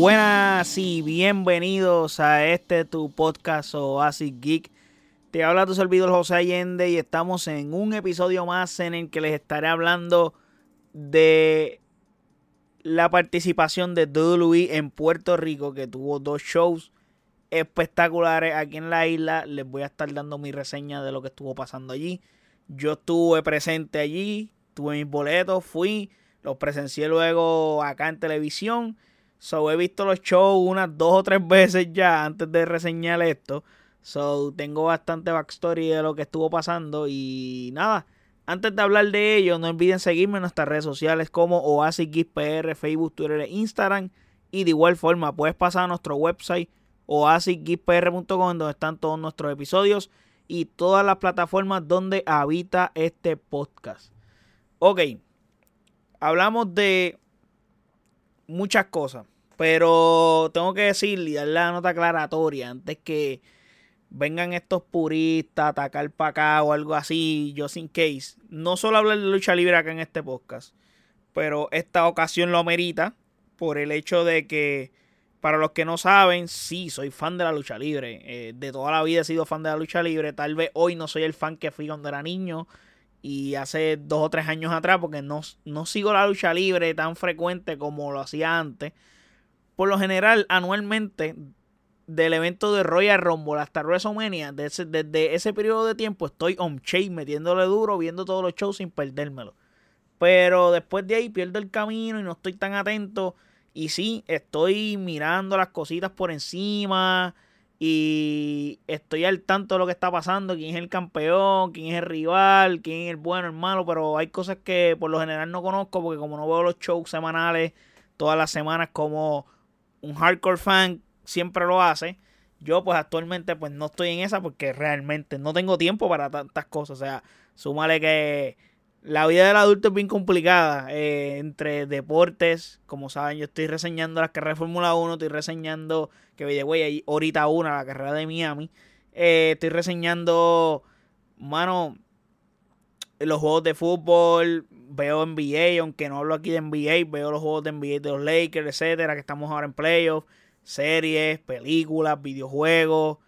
buenas y bienvenidos a este tu podcast Oasis Geek. Te habla tu servidor José Allende y estamos en un episodio más en el que les estaré hablando de la participación de WWE en Puerto Rico, que tuvo dos shows espectaculares aquí en la isla. Les voy a estar dando mi reseña de lo que estuvo pasando allí. Yo estuve presente allí, tuve mis boletos, fui, los presencié luego acá en televisión. So he visto los shows unas dos o tres veces ya antes de reseñar esto. So tengo bastante backstory de lo que estuvo pasando. Y nada, antes de hablar de ello, no olviden seguirme en nuestras redes sociales como OasisGeekPR, Facebook, Twitter e Instagram. Y de igual forma, puedes pasar a nuestro website oasisgeekpr.com donde están todos nuestros episodios y todas las plataformas donde habita este podcast. Ok, hablamos de muchas cosas, pero tengo que decir y dar la nota aclaratoria antes que vengan estos puristas a atacar para acá o algo así, yo sin case. No solo hablar de lucha libre acá en este podcast, pero esta ocasión lo amerita por el hecho de que para los que no saben, sí, soy fan de la lucha libre. Eh, de toda la vida he sido fan de la lucha libre. Tal vez hoy no soy el fan que fui cuando era niño y hace dos o tres años atrás, porque no, no sigo la lucha libre tan frecuente como lo hacía antes. Por lo general, anualmente, del evento de Royal Rumble hasta WrestleMania, desde, desde ese periodo de tiempo, estoy on chain, metiéndole duro, viendo todos los shows sin perdérmelo. Pero después de ahí pierdo el camino y no estoy tan atento y sí, estoy mirando las cositas por encima y estoy al tanto de lo que está pasando, quién es el campeón, quién es el rival, quién es el bueno, el malo, pero hay cosas que por lo general no conozco porque como no veo los shows semanales todas las semanas como un hardcore fan siempre lo hace, yo pues actualmente pues no estoy en esa porque realmente no tengo tiempo para tantas cosas, o sea, súmale que la vida del adulto es bien complicada. Eh, entre deportes, como saben, yo estoy reseñando las carreras de Fórmula 1, estoy reseñando, que de güey, ahorita una, la carrera de Miami. Eh, estoy reseñando, mano, los juegos de fútbol, veo NBA, aunque no hablo aquí de NBA, veo los juegos de NBA de los Lakers, etcétera, que estamos ahora en playoffs, series, películas, videojuegos,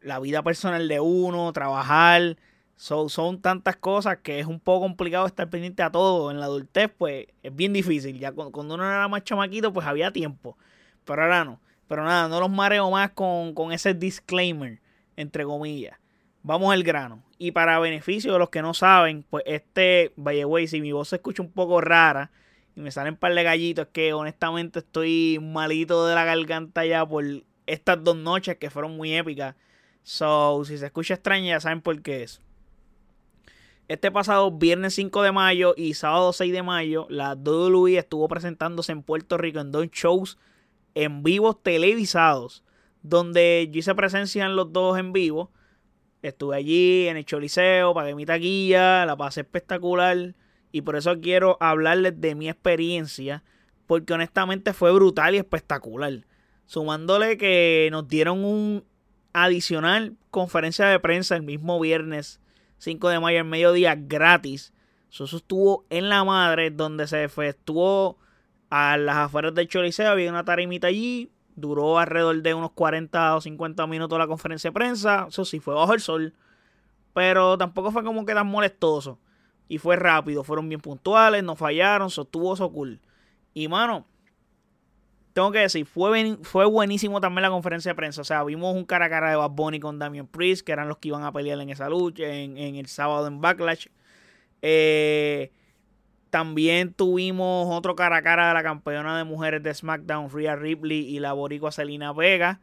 la vida personal de uno, trabajar son tantas cosas que es un poco complicado estar pendiente a todo. En la adultez, pues es bien difícil. Ya cuando uno era más chamaquito, pues había tiempo. Pero ahora no. Pero nada, no los mareo más con, ese disclaimer, entre comillas. Vamos al grano. Y para beneficio de los que no saben, pues este, vaya güey, si mi voz se escucha un poco rara y me salen un par de gallitos, es que honestamente estoy malito de la garganta ya por estas dos noches que fueron muy épicas. So, si se escucha extraña, ya saben por qué es. Este pasado viernes 5 de mayo y sábado 6 de mayo, la WWE estuvo presentándose en Puerto Rico en dos shows en vivo televisados, donde yo hice presencia en los dos en vivo. Estuve allí en el Choliseo, pagué mi taquilla, la pasé espectacular y por eso quiero hablarles de mi experiencia, porque honestamente fue brutal y espectacular. Sumándole que nos dieron un adicional conferencia de prensa el mismo viernes 5 de mayo en mediodía gratis. Eso estuvo en la madre, donde se efectuó a las afueras del Choliseo. Había una tarimita allí. Duró alrededor de unos 40 o 50 minutos la conferencia de prensa. Eso sí, fue bajo el sol. Pero tampoco fue como que tan molestoso. Y fue rápido. Fueron bien puntuales, no fallaron. Sostuvo eso cool. Y mano, tengo que decir, fue, fue buenísimo también la conferencia de prensa. O sea, vimos un cara a cara de Bad Bunny con Damian Priest, que eran los que iban a pelear en esa lucha, en, el sábado en Backlash. Eh, también tuvimos otro cara a cara de la campeona de mujeres de SmackDown, Rhea Ripley, y la boricua Selena Vega,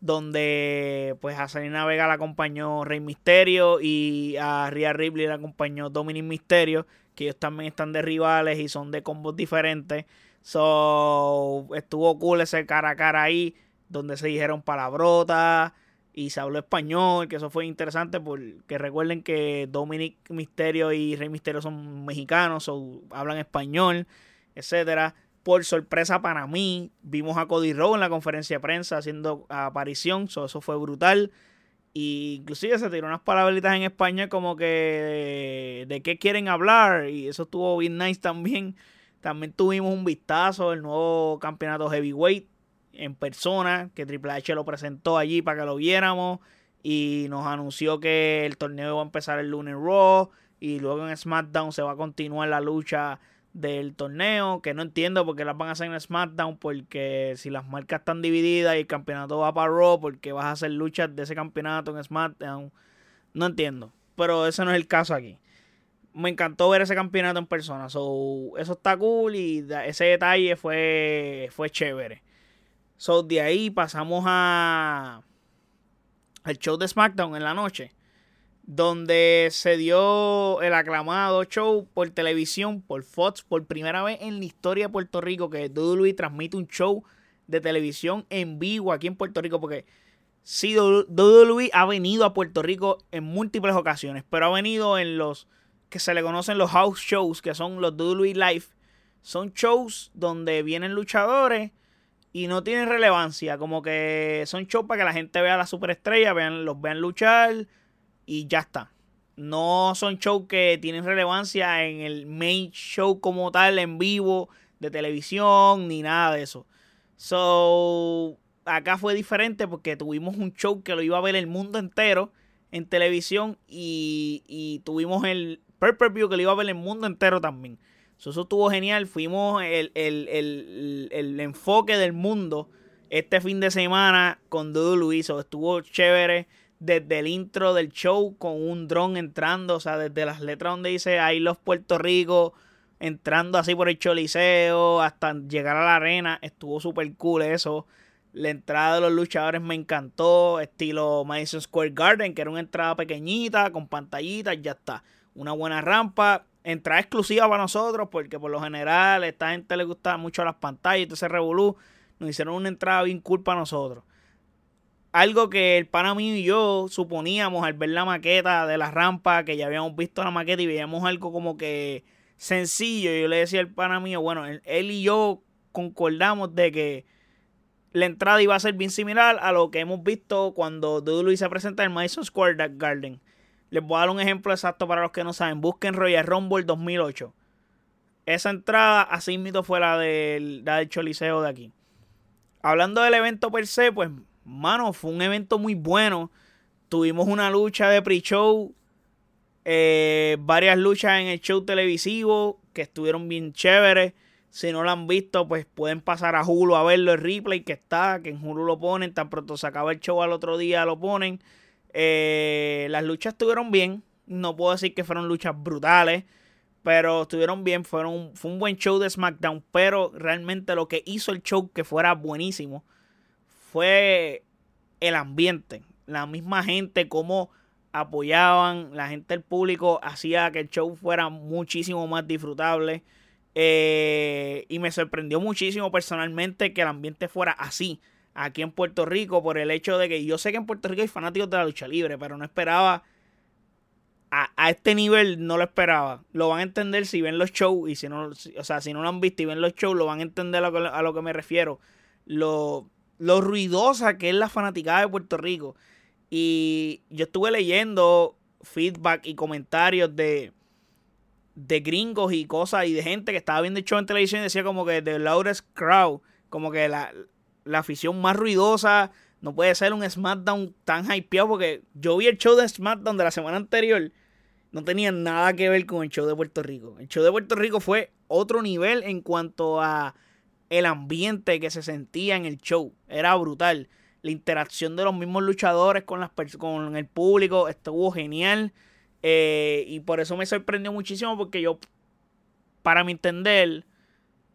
donde pues a Selena Vega la acompañó Rey Misterio y a Rhea Ripley la acompañó Dominic Misterio, que ellos también están de rivales y son de combos diferentes. So, estuvo cool ese cara a cara ahí, donde se dijeron palabrotas y se habló español, que eso fue interesante porque recuerden que Dominic Misterio y Rey Misterio son mexicanos, o hablan español, etcétera. Por sorpresa para mí, vimos a Cody Rowe en la conferencia de prensa haciendo aparición, so, eso fue brutal. Y inclusive se tiró unas palabritas en España como que de qué quieren hablar y eso estuvo bien nice también. También tuvimos un vistazo del nuevo campeonato heavyweight en persona, que Triple H lo presentó allí para que lo viéramos y nos anunció que el torneo va a empezar el lunes Raw y luego en SmackDown se va a continuar la lucha del torneo, que no entiendo por qué las van a hacer en SmackDown, porque si las marcas están divididas y el campeonato va para Raw, porque vas a hacer luchas de ese campeonato en SmackDown, no entiendo, pero ese no es el caso aquí. Me encantó ver ese campeonato en persona, so, eso está cool y ese detalle fue, fue chévere. So, de ahí pasamos a al show de SmackDown en la noche donde se dio el aclamado show por televisión, por Fox, por primera vez en la historia de Puerto Rico que WWE transmite un show de televisión en vivo aquí en Puerto Rico, porque sí, WWE ha venido a Puerto Rico en múltiples ocasiones, pero ha venido en los que se le conocen los house shows, que son los WWE Live. Son shows donde vienen luchadores y no tienen relevancia, como que son shows para que la gente vea a la superestrella, vean, los vean luchar y ya está. No son shows que tienen relevancia en el main show como tal, en vivo, de televisión, ni nada de eso. So, acá fue diferente porque tuvimos un show que lo iba a ver el mundo entero en televisión y, tuvimos el pay-per-view que lo iba a ver el mundo entero también. Eso estuvo genial. Fuimos el, el, enfoque del mundo este fin de semana con Dudu Luis. estuvo chévere desde el intro del show con un dron entrando, o sea, desde las letras donde dice ahí los Puerto Rico, entrando así por el Choliseo hasta llegar a la arena, estuvo súper cool eso. La entrada de los luchadores me encantó, estilo Madison Square Garden, que era una entrada pequeñita, con pantallitas, ya está. Una buena rampa, entrada exclusiva para nosotros, porque por lo general a esta gente le gusta mucho las pantallas, entonces Revolú nos hicieron una entrada bien cool para nosotros algo que el pana mío y yo suponíamos al ver la maqueta de la rampa, que ya habíamos visto la maqueta y veíamos algo como que sencillo. Yo le decía al pana mío, bueno, él y yo concordamos de que la entrada iba a ser bien similar a lo que hemos visto cuando Dudley se presenta en Madison Square Garden. Les voy a dar un ejemplo exacto para los que no saben. Busquen Royal Rumble 2008. Esa entrada, así mismo fue la del, la del Choliseo de aquí. Hablando del evento per se, pues mano, fue un evento muy bueno. Tuvimos una lucha de pre-show, eh, varias luchas en el show televisivo que estuvieron bien chéveres. Si no lo han visto, pues pueden pasar a Hulu a verlo, el replay que está, que en Hulu lo ponen, tan pronto se acaba el show al otro día lo ponen. Eh, las luchas estuvieron bien, no puedo decir que fueron luchas brutales, pero estuvieron bien, fueron, fue un buen show de SmackDown, pero realmente lo que hizo el show que fuera buenísimo fue el ambiente, la misma gente, cómo apoyaban, la gente del público hacía que el show fuera muchísimo más disfrutable. Eh, y me sorprendió muchísimo personalmente que el ambiente fuera así aquí en Puerto Rico por el hecho de que yo sé que en Puerto Rico hay fanáticos de la lucha libre, pero no esperaba a, este nivel, no lo esperaba. Lo van a entender si ven los shows y si no, o sea, si no lo han visto y ven los shows, lo van a entender a lo que, a lo que me refiero. Lo, lo ruidosa que es la fanaticada de Puerto Rico. Y yo estuve leyendo feedback y comentarios de, de gringos y cosas y de gente que estaba viendo el show en televisión y decía como que The Loudest Crowd, como que la, afición más ruidosa no puede ser un SmackDown tan hypeado porque yo vi el show de SmackDown de la semana anterior, no tenía nada que ver con el show de Puerto Rico. El show de Puerto Rico fue otro nivel en cuanto a el ambiente que se sentía en el show. Era brutal. La interacción de los mismos luchadores con, las con el público estuvo genial. Eh, y por eso me sorprendió muchísimo porque yo, para mi entender,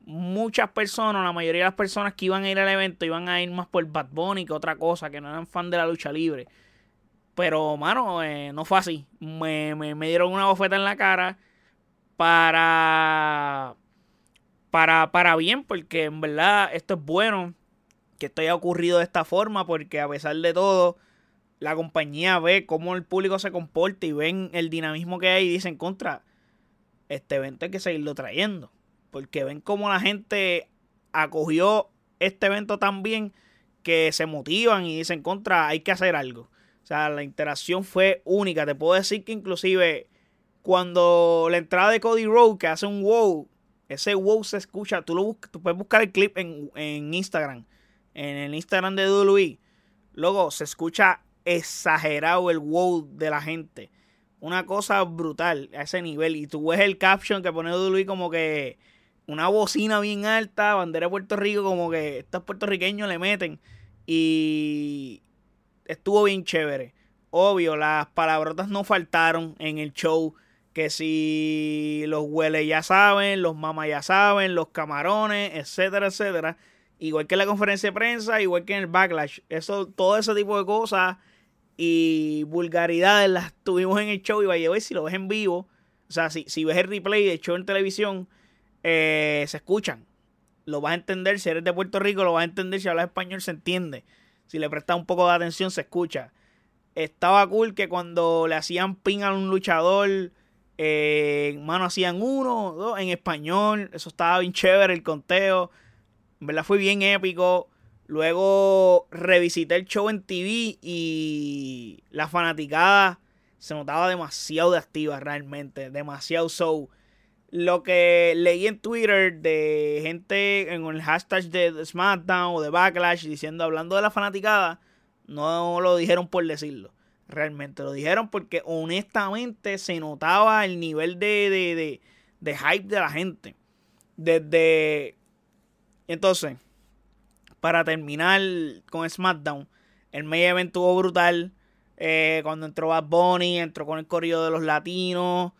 muchas personas, la mayoría de las personas que iban a ir al evento iban a ir más por Bad Bunny que otra cosa, que no eran fan de la lucha libre. Pero, mano, eh, no fue así. Me, me dieron una bofeta en la cara para para, bien, porque en verdad esto es bueno que esto haya ocurrido de esta forma, porque a pesar de todo, la compañía ve cómo el público se comporta y ven el dinamismo que hay y dicen contra, este evento hay que seguirlo trayendo, porque ven cómo la gente acogió este evento tan bien que se motivan y dicen contra, hay que hacer algo. O sea, la interacción fue única. Te puedo decir que inclusive cuando la entrada de Cody Rowe, que hace un wow, ese wow se escucha, tú, lo tú puedes buscar el clip en, Instagram. en el Instagram de WWE, luego se escucha exagerado el wow de la gente. Una cosa brutal a ese nivel. Y tú ves el caption que pone WWE como que una bocina bien alta, bandera de Puerto Rico, como que estos puertorriqueños le meten. Y estuvo bien chévere. Obvio, las palabrotas no faltaron en el show. Que si los hueles ya saben, los mamas ya saben, los camarones, etcétera, etcétera. Igual que en la conferencia de prensa, igual que en el backlash. Eso, todo ese tipo de cosas y vulgaridades las tuvimos en el show. Y vaya, si lo ves en vivo, o sea, si, si ves el replay del show en televisión, eh, se escuchan. Lo vas a entender. Si eres de Puerto Rico, lo vas a entender. Si hablas español, se entiende. Si le prestas un poco de atención, se escucha. Estaba cool que cuando le hacían ping a un luchador, eh, mano, hacían uno, dos en español. Eso estaba bien chévere, el conteo. En verdad fue bien épico. Luego revisité el show en TV y la fanaticada se notaba demasiado de activa realmente. Demasiado show. Lo que leí en Twitter de gente en el hashtag de SmackDown o de Backlash diciendo, hablando de la fanaticada, no lo dijeron por decirlo. Realmente lo dijeron porque honestamente se notaba el nivel de, de, de, hype de la gente. Desde... Entonces, para terminar con SmackDown, el main event estuvo brutal. Eh, cuando entró Bad Bunny, entró con el corrido de los latinos.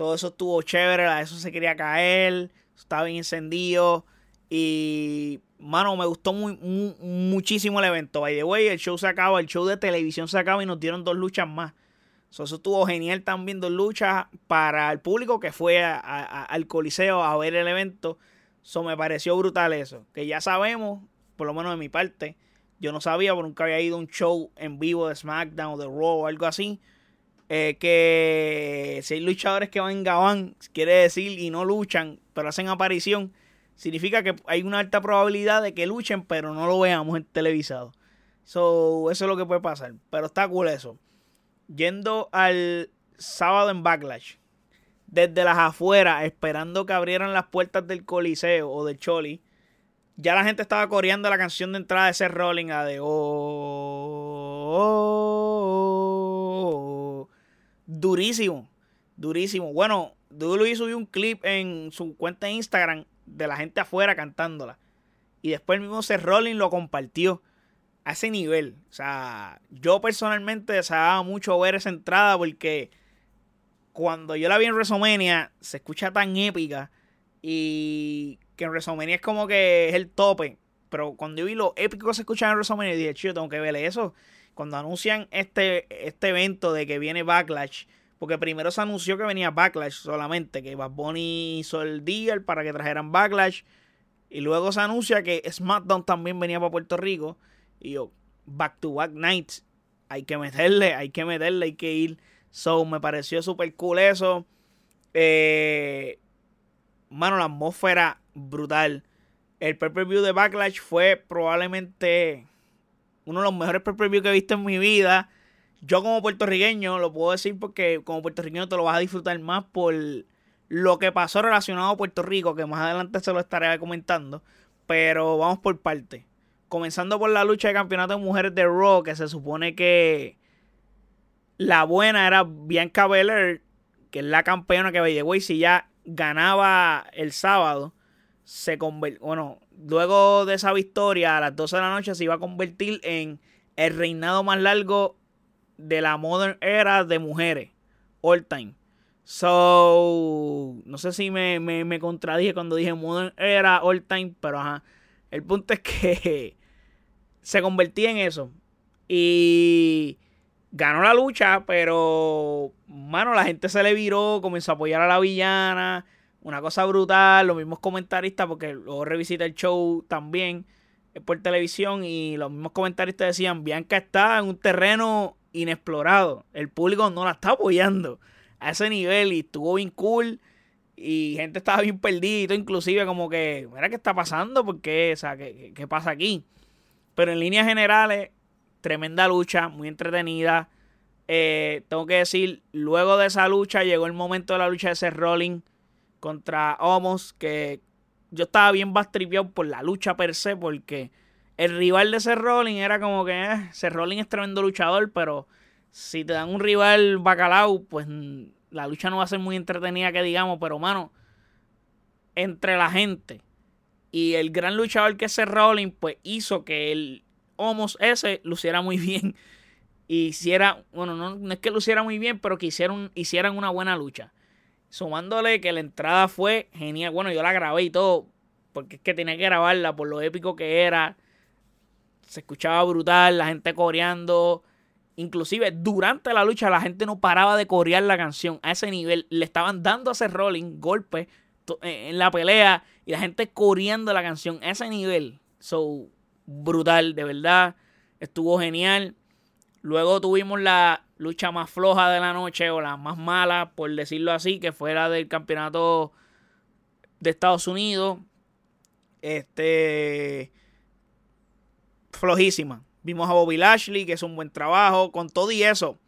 Todo eso estuvo chévere, a eso se quería caer, estaba bien encendido. Y, mano, me gustó muy, muchísimo el evento. By the way, el show se acaba, el show de televisión se acaba y nos dieron dos luchas más. eso estuvo genial también, dos luchas para el público que fue al Coliseo a ver el evento. Eso me pareció brutal eso. Que ya sabemos, por lo menos de mi parte, yo no sabía, porque nunca había ido a un show en vivo de SmackDown o de Raw o algo así. Eh, que si hay luchadores que van en Gabán, quiere decir, y no luchan, pero hacen aparición, significa que hay una alta probabilidad de que luchen, pero no lo veamos en televisado. So, eso es lo que puede pasar. Pero está cool eso. Yendo al sábado en Backlash, desde las afueras, esperando que abrieran las puertas del Coliseo o del Choli, ya la gente estaba coreando la canción de entrada de ese Rolling a de oh, oh durísimo. Durísimo. Bueno, Luis subió un clip en su cuenta de Instagram de la gente afuera cantándola. Y después el mismo Seth Rollins lo compartió a ese nivel. O sea, yo personalmente deseaba mucho ver esa entrada porque cuando yo la vi en WrestleMania se escucha tan épica y que en WrestleMania es como que es el tope. Pero cuando yo vi lo épico que se escuchaba en WrestleMania, dije, chido, tengo que verle eso cuando anuncian este, este evento de que viene Backlash, porque primero se anunció que venía Backlash solamente, que Bad Bunny hizo el deal para que trajeran Backlash, y luego se anuncia que SmackDown también venía para Puerto Rico, y yo, back to back nights, hay que meterle, hay que meterle, hay que ir. So, me pareció súper cool eso. Eh, mano, la atmósfera brutal. El pay-per-view de Backlash fue probablemente uno de los mejores pay-per-view que he visto en mi vida. Yo como puertorriqueño lo puedo decir porque como puertorriqueño te lo vas a disfrutar más por lo que pasó relacionado a Puerto Rico, que más adelante se lo estaré comentando. Pero vamos por parte. Comenzando por la lucha de campeonato de mujeres de Raw, que se supone que la buena era Bianca Belair, que es la campeona que güey, si ya ganaba el sábado, se convirtió, bueno, luego de esa victoria, a las 12 de la noche se iba a convertir en el reinado más largo de la modern era de mujeres. All time. So, no sé si me, me, contradije cuando dije modern era all time, pero ajá. El punto es que se convertía en eso. Y ganó la lucha, pero, mano, la gente se le viró, comenzó a apoyar a la villana una cosa brutal, los mismos comentaristas, porque luego revisité el show también por televisión y los mismos comentaristas decían, Bianca está en un terreno inexplorado, el público no la está apoyando a ese nivel y estuvo bien cool y gente estaba bien perdida, inclusive como que, mira qué está pasando, porque, o sea, ¿qué, qué pasa aquí? Pero en líneas generales, tremenda lucha, muy entretenida. Eh, tengo que decir, luego de esa lucha llegó el momento de la lucha de Seth Rolling contra Homos, que yo estaba bien bastripeado por la lucha per se, porque el rival de Seth Rollins era como que eh, Seth es tremendo luchador, pero si te dan un rival bacalao, pues la lucha no va a ser muy entretenida que digamos, pero mano, entre la gente y el gran luchador que es Seth pues hizo que el Homos ese luciera muy bien. Hiciera, bueno, no, no, es que luciera muy bien, pero que hicieran, hicieran una buena lucha. Sumándole que la entrada fue genial. Bueno, yo la grabé y todo, porque es que tenía que grabarla por lo épico que era. Se escuchaba brutal, la gente coreando. Inclusive durante la lucha la gente no paraba de corear la canción a ese nivel. Le estaban dando a ese rolling golpes eh, en la pelea y la gente coreando la canción a ese nivel. So, brutal, de verdad. Estuvo genial. Luego tuvimos la lucha más floja de la noche o la más mala, por decirlo así, que fue la del campeonato de Estados Unidos. Este. Flojísima. Vimos a Bobby Lashley, que es un buen trabajo. Con todo y eso,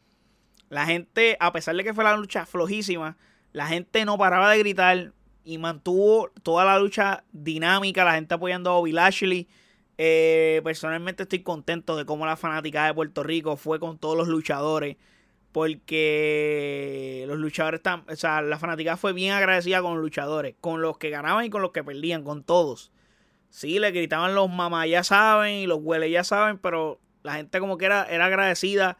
la gente, a pesar de que fue la lucha flojísima, la gente no paraba de gritar y mantuvo toda la lucha dinámica. La gente apoyando a Bobby Lashley. Eh, personalmente estoy contento de cómo la fanática de Puerto Rico fue con todos los luchadores. Porque los luchadores están. O sea, la fanática fue bien agradecida con los luchadores. Con los que ganaban y con los que perdían. Con todos. Sí, le gritaban los mamás ya saben y los hueles ya saben. Pero la gente como que era, era agradecida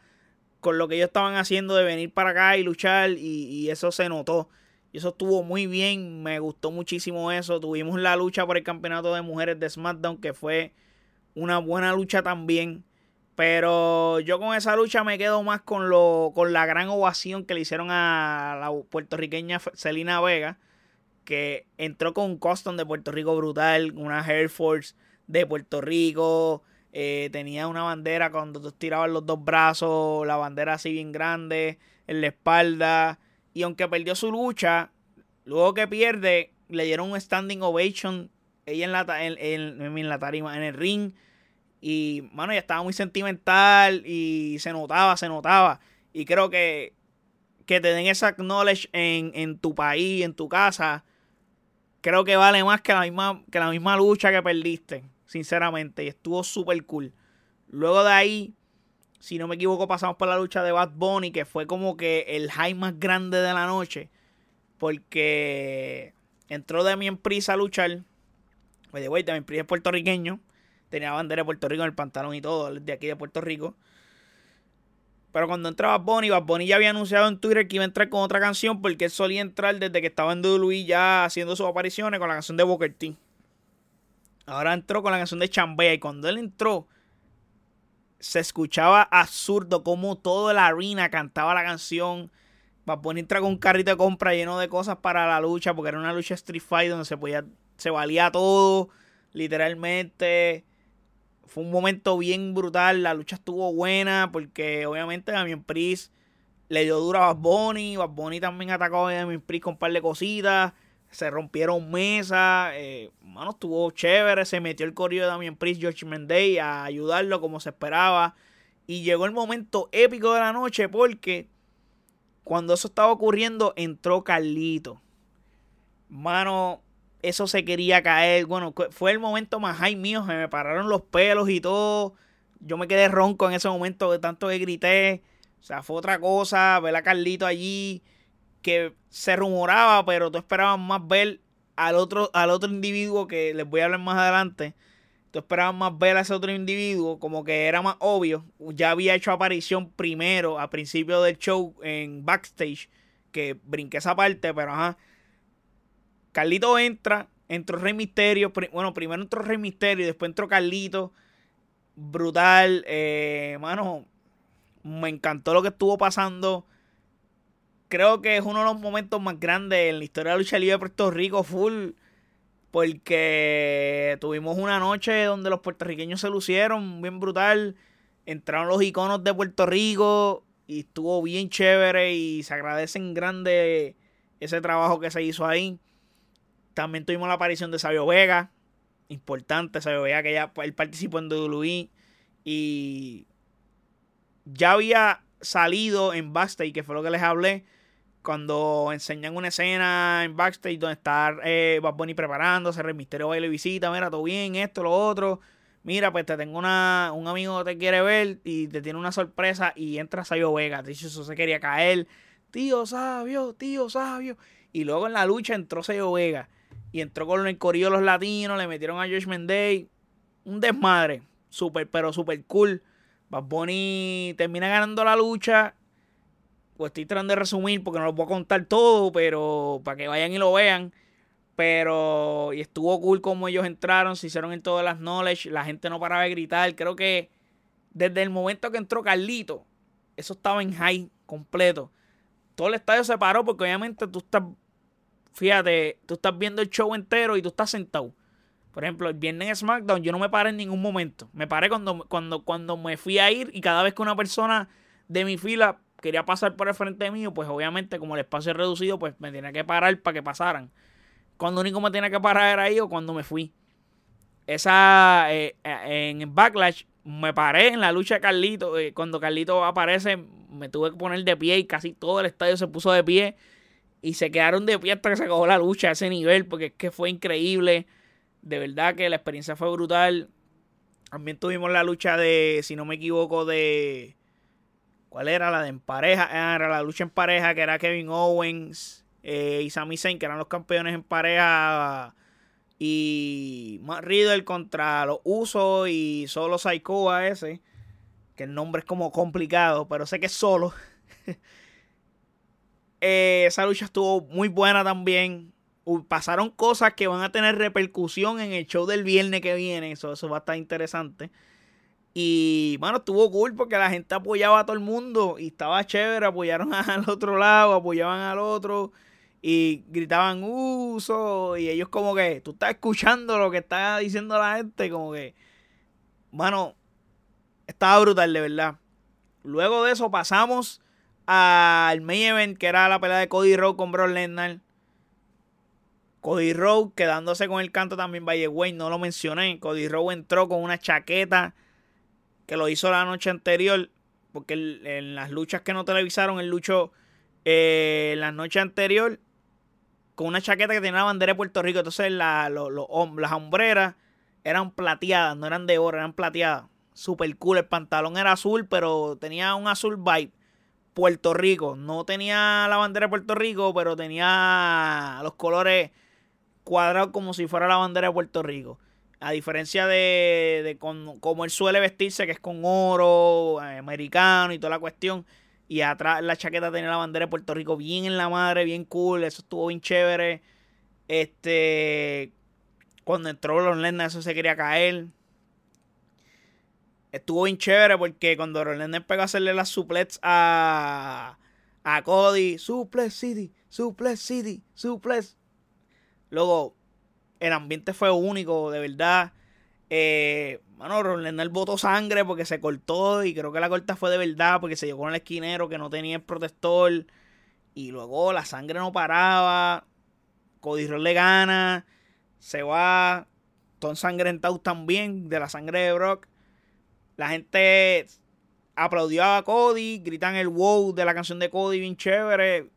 con lo que ellos estaban haciendo de venir para acá y luchar. Y eso se notó. Y eso estuvo muy bien. Me gustó muchísimo eso. Tuvimos la lucha por el campeonato de mujeres de SmackDown. Que fue una buena lucha también. Pero yo con esa lucha me quedo más con, lo, con la gran ovación que le hicieron a la puertorriqueña Celina Vega, que entró con un custom de Puerto Rico brutal, una Air Force de Puerto Rico, eh, tenía una bandera cuando tú tirabas los dos brazos, la bandera así bien grande, en la espalda, y aunque perdió su lucha, luego que pierde, le dieron un standing ovation ella en la, en, en, la tarima, en el ring. Y, mano, ella estaba muy sentimental y se notaba, se notaba. Y creo que, que te den esa knowledge en, en tu país, en tu casa, creo que vale más que la misma, que la misma lucha que perdiste, sinceramente. Y estuvo súper cool. Luego de ahí, si no me equivoco, pasamos por la lucha de Bad Bunny, que fue como que el high más grande de la noche. Porque entró de mi empresa a luchar de güey, también es puertorriqueño. Tenía bandera de Puerto Rico en el pantalón y todo, de aquí de Puerto Rico. Pero cuando entraba Bonnie, Bad Bunny ya había anunciado en Twitter que iba a entrar con otra canción porque él solía entrar desde que estaba en WWE ya haciendo sus apariciones con la canción de Booker T. Ahora entró con la canción de Chambea y cuando él entró se escuchaba absurdo como toda la arena cantaba la canción. Bad Bunny entra con un carrito de compra lleno de cosas para la lucha porque era una lucha Street Fight donde se podía se valía todo, literalmente. Fue un momento bien brutal, la lucha estuvo buena porque obviamente Damien Priest le dio duro a Bad Bunny, Bad Bunny también atacó a Damien Priest con un par de cositas, se rompieron mesas, eh, estuvo chévere, se metió el corrido de Damien Priest, George Mendey a ayudarlo como se esperaba y llegó el momento épico de la noche porque cuando eso estaba ocurriendo entró Carlito. Mano, eso se quería caer. Bueno, fue el momento más high mío, se me pararon los pelos y todo. Yo me quedé ronco en ese momento de tanto que grité. O sea, fue otra cosa, ver a Carlito allí, que se rumoraba, pero tú esperabas más ver al otro, al otro individuo que les voy a hablar más adelante. Tú esperabas más ver a ese otro individuo, como que era más obvio. Ya había hecho aparición primero, a principio del show, en backstage, que brinqué esa parte, pero ajá Carlito entra, entró Rey Misterio. Bueno, primero entró Rey Misterio y después entró Carlito. Brutal. Eh, mano, me encantó lo que estuvo pasando. Creo que es uno de los momentos más grandes en la historia de la lucha libre de Puerto Rico, full. Porque tuvimos una noche donde los puertorriqueños se lucieron bien brutal. Entraron los iconos de Puerto Rico y estuvo bien chévere y se agradecen grande ese trabajo que se hizo ahí. También tuvimos la aparición de Sabio Vega. Importante, Sabio Vega, que ya él participó en WWE. Y ya había salido en backstage, que fue lo que les hablé. Cuando enseñan una escena en backstage donde está eh, Bad Bunny preparándose, el misterio baile visita, mira, todo bien, esto, lo otro. mira, pues te tengo una, un amigo que te quiere ver y te tiene una sorpresa y entra Sabio Vega. Dicho eso se quería caer. Tío sabio, tío sabio. Y luego en la lucha entró Sabio Vega. Y entró con el corillo los latinos, le metieron a Josh Day. Un desmadre. Súper, pero súper cool. Bad Bunny termina ganando la lucha. Pues estoy tratando de resumir porque no lo puedo contar todo, pero para que vayan y lo vean. Pero y estuvo cool como ellos entraron, se hicieron en todas las knowledge, la gente no paraba de gritar. Creo que desde el momento que entró Carlito, eso estaba en high completo. Todo el estadio se paró porque obviamente tú estás, fíjate, tú estás viendo el show entero y tú estás sentado. Por ejemplo, el viernes en SmackDown yo no me paré en ningún momento. Me paré cuando, cuando, cuando me fui a ir y cada vez que una persona de mi fila quería pasar por el frente mío, pues obviamente como el espacio es reducido, pues me tenía que parar para que pasaran. Cuando único me tenía que parar era ahí o cuando me fui. Esa, eh, eh, en Backlash, me paré en la lucha de Carlito. Eh, cuando Carlito aparece, me tuve que poner de pie y casi todo el estadio se puso de pie. Y se quedaron de pie hasta que se acabó la lucha a ese nivel, porque es que fue increíble. De verdad que la experiencia fue brutal. También tuvimos la lucha de, si no me equivoco, de. ¿Cuál era? La de en pareja. Ah, era la lucha en pareja, que era Kevin Owens eh, y Sami Zayn, que eran los campeones en pareja. Y Matt Riddle contra los Usos y solo Saikoa ese. Que el nombre es como complicado, pero sé que es solo. Eh, esa lucha estuvo muy buena también. Pasaron cosas que van a tener repercusión en el show del viernes que viene. Eso, eso va a estar interesante. Y bueno, estuvo cool porque la gente apoyaba a todo el mundo y estaba chévere. Apoyaron al otro lado, apoyaban al otro y gritaban uso y ellos como que tú estás escuchando lo que está diciendo la gente como que mano estaba brutal de verdad luego de eso pasamos al main event que era la pelea de Cody Rhodes con Brock Lesnar Cody Rhodes quedándose con el canto también by the no lo mencioné Cody Rhodes entró con una chaqueta que lo hizo la noche anterior porque en las luchas que no televisaron el lucho eh, la noche anterior con una chaqueta que tenía la bandera de Puerto Rico. Entonces las hombreras eran plateadas, no eran de oro, eran plateadas. Super cool. El pantalón era azul, pero tenía un azul vibe. Puerto Rico. No tenía la bandera de Puerto Rico, pero tenía los colores cuadrados como si fuera la bandera de Puerto Rico. A diferencia de, de como él suele vestirse, que es con oro, eh, americano y toda la cuestión. Y atrás la chaqueta tenía la bandera de Puerto Rico bien en la madre, bien cool. Eso estuvo bien chévere. Este. Cuando entró Ron Lesnar, eso se quería caer. Estuvo bien chévere porque cuando Lesnar pegó a hacerle las suplets a. A Cody. Suplex City, Suplex City, Suplex. Luego, el ambiente fue único, de verdad. Eh, bueno, Ron botó sangre porque se cortó y creo que la corta fue de verdad porque se llegó con el esquinero que no tenía el protector y luego la sangre no paraba. Cody le gana, se va, todo ensangrentado también de la sangre de Brock. La gente aplaudió a Cody, gritan el wow de la canción de Cody, bien chévere.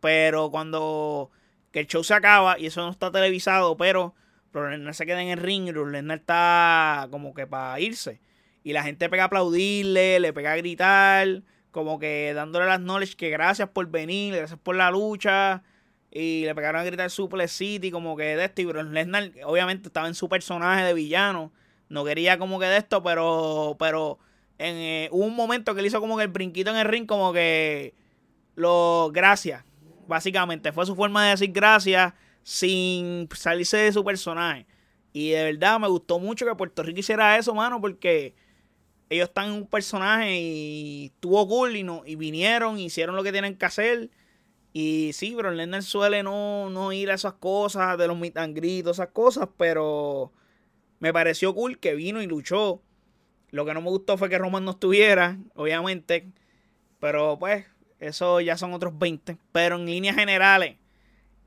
Pero cuando el show se acaba, y eso no está televisado, pero Brock se queda en el ring y Lesnar está como que para irse. Y la gente pega a aplaudirle, le pega a gritar, como que dándole las knowledge que gracias por venir, gracias por la lucha. Y le pegaron a gritar Super City, como que de esto. Y Lesnar, obviamente, estaba en su personaje de villano. No quería como que de esto, pero, pero en, eh, hubo un momento que le hizo como que el brinquito en el ring, como que lo gracias. Básicamente, fue su forma de decir gracias sin salirse de su personaje. Y de verdad me gustó mucho que Puerto Rico hiciera eso, mano, porque ellos están en un personaje y estuvo cool y, no, y vinieron, hicieron lo que tienen que hacer. Y sí, pero Lennon suele no, no ir a esas cosas de los mitangritos, esas cosas, pero me pareció cool que vino y luchó. Lo que no me gustó fue que Roman no estuviera, obviamente. Pero pues, eso ya son otros 20. Pero en líneas generales,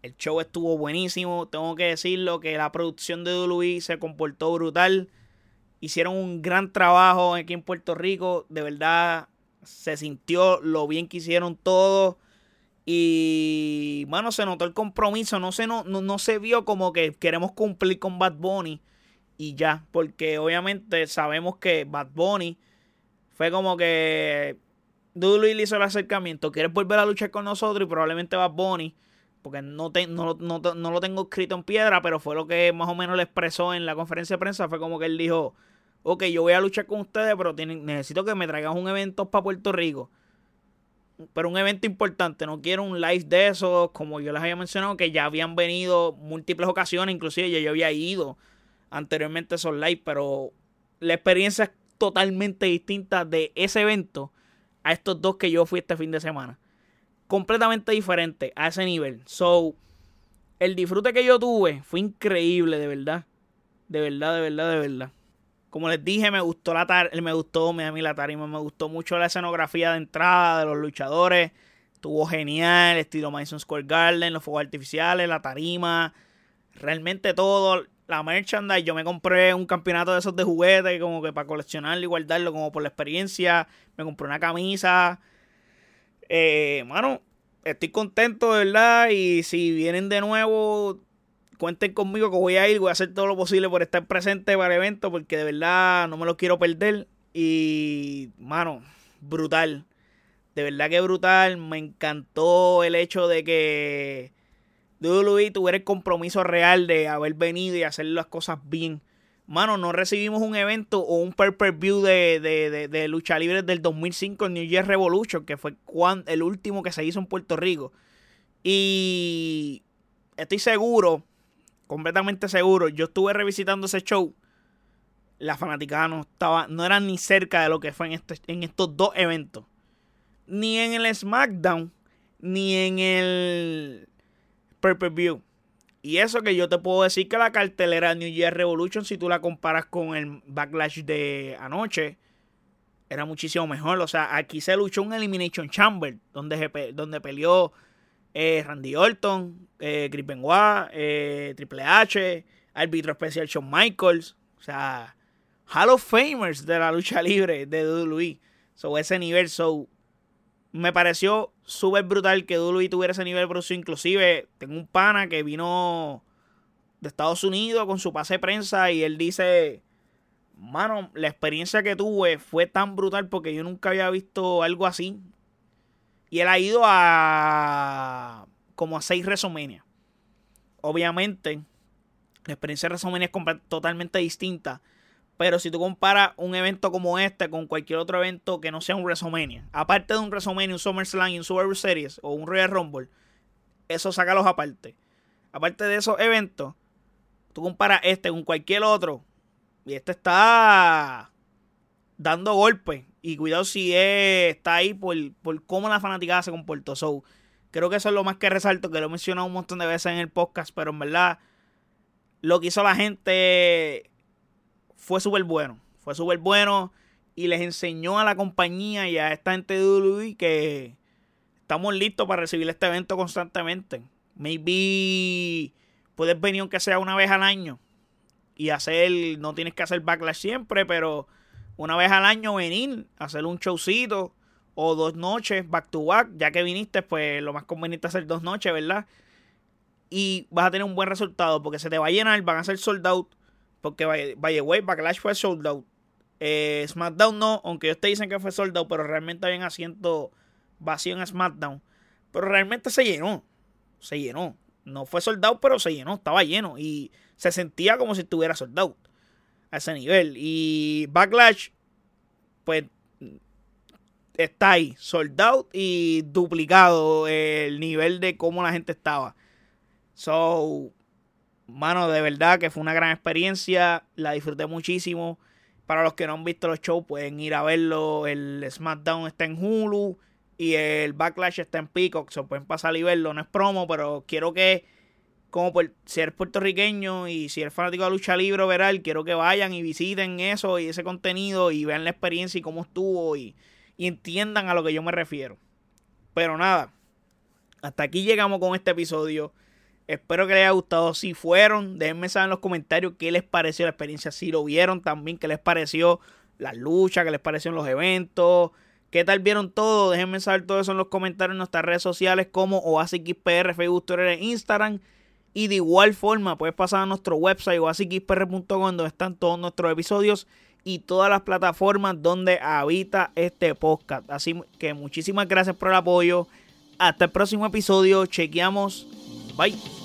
el show estuvo buenísimo. Tengo que decirlo que la producción de WWE se comportó brutal. Hicieron un gran trabajo aquí en Puerto Rico. De verdad se sintió lo bien que hicieron todos. Y bueno, se notó el compromiso. No se, no, no, se vio como que queremos cumplir con Bad Bunny. Y ya. Porque obviamente sabemos que Bad Bunny fue como que WWE le hizo el acercamiento. ¿Quieres volver a luchar con nosotros? Y probablemente Bad Bunny, porque no, no, no, lo tengo escrito en piedra, pero fue lo que más o menos le expresó en la conferencia de prensa. Fue como que él dijo: Ok, yo voy a luchar con ustedes, pero tienen, necesito que me traigan un evento para Puerto Rico pero un evento importante. No quiero un live de esos, como yo les había mencionado, que ya habían venido múltiples ocasiones, inclusive ya yo había ido anteriormente esos live, pero la experiencia es totalmente distinta de ese evento a estos dos que yo fui este fin de semana. Completamente diferente a ese nivel. So, el disfrute que yo tuve fue increíble, de verdad. De verdad, de verdad, de verdad. Como les dije, me gustó la tar me gustó a mí la tarima, me gustó mucho la escenografía de entrada de los luchadores. Estuvo genial, estilo Madison Square Garden, los fuegos artificiales, la tarima, realmente todo, la merchandise. Yo me compré un campeonato de esos de juguetes, como que para coleccionarlo y guardarlo, como por la experiencia. Me compré una camisa. Eh, mano, estoy contento, de verdad. Y si vienen de nuevo, cuenten conmigo que voy a ir, voy a hacer todo lo posible por estar presente para el evento porque de verdad no me lo quiero perder. Y, mano, brutal. De verdad que brutal. Me encantó el hecho de que WWE tuviera el compromiso real de haber venido y hacer las cosas bien. Mano, no recibimos un evento o un pay-per-view de, de, lucha libre del 2005 en New Year Revolution, que fue el último que se hizo en Puerto Rico. Y estoy seguro completamente seguro. Yo estuve revisitando ese show. La fanaticada no estaba, no era ni cerca de lo que fue en, este, en estos dos eventos. Ni en el SmackDown, ni en el Pay-Per-View. Y eso que yo te puedo decir que la cartelera New Year Revolution, si tú la comparas con el Backlash de anoche, era muchísimo mejor. O sea, aquí se luchó un Elimination Chamber, donde, donde peleó eh, Randy Orton, eh, Chris Benoit, eh, Triple H, árbitro especial Shawn Michaels, o sea, Hall of Famers de la lucha libre de WWE. So, ese nivel, so, me pareció súper brutal que WWE tuviera ese nivel, pero inclusive tengo un pana que vino de Estados Unidos con su pase de prensa y él dice, mano, la experiencia que tuve fue tan brutal porque yo nunca había visto algo así. Y él ha ido a como a seis WrestleMania. Obviamente, la experiencia de WrestleMania es totalmente distinta. Pero si tú comparas un evento como este con cualquier otro evento que no sea un WrestleMania, aparte de un WrestleMania, un SummerSlam y un Super Series o un Royal Rumble, eso sácalos aparte. Aparte de esos eventos, tú comparas este con cualquier otro y este está dando golpes y cuidado si está ahí por, por cómo la fanaticada se comportó. So, creo que eso es lo más que resalto, que lo he mencionado un montón de veces en el podcast, pero en verdad lo que hizo la gente fue súper bueno. Fue súper bueno y les enseñó a la compañía y a esta gente de WWE que estamos listos para recibir este evento constantemente. Maybe puedes venir aunque sea una vez al año y hacer, no tienes que hacer backlash siempre, pero una vez al año venir, hacer un showcito o dos noches back to back, ya que viniste, pues lo más conveniente es hacer dos noches, ¿verdad? Y vas a tener un buen resultado porque se te va a llenar, van a ser sold out, porque vaya, way, Backlash fue sold out. Eh, SmackDown no, aunque ellos te dicen que fue sold out, pero realmente había asiento vacío en SmackDown. Pero realmente se llenó, se llenó. No fue sold out, pero se llenó, estaba lleno y se sentía como si estuviera sold out a ese nivel. Y Backlash, pues está ahí, sold out y duplicado el nivel de cómo la gente estaba. So, mano, de verdad que fue una gran experiencia, la disfruté muchísimo. Para los que no han visto los shows, pueden ir a verlo. El SmackDown está en Hulu y el Backlash está en Peacock. Se pueden pasar y verlo. No es promo, pero quiero que como por, si eres puertorriqueño y si eres fanático de lucha libre verá, quiero que vayan y visiten eso y ese contenido y vean la experiencia y cómo estuvo y, entiendan a lo que yo me refiero. Pero nada, hasta aquí llegamos con este episodio. Espero que les haya gustado. Si fueron, déjenme saber en los comentarios qué les pareció la experiencia. Si lo vieron también, qué les pareció la lucha, qué les pareció los eventos. ¿Qué tal vieron todo? Déjenme saber todo eso en los comentarios en nuestras redes sociales como OASXPR, Facebook, Twitter e Instagram. Y de igual forma, puedes pasar a nuestro website oasisxpr.com donde están todos nuestros episodios y todas las plataformas donde habita este podcast. Así que muchísimas gracias por el apoyo. Hasta el próximo episodio. Chequeamos. Bye.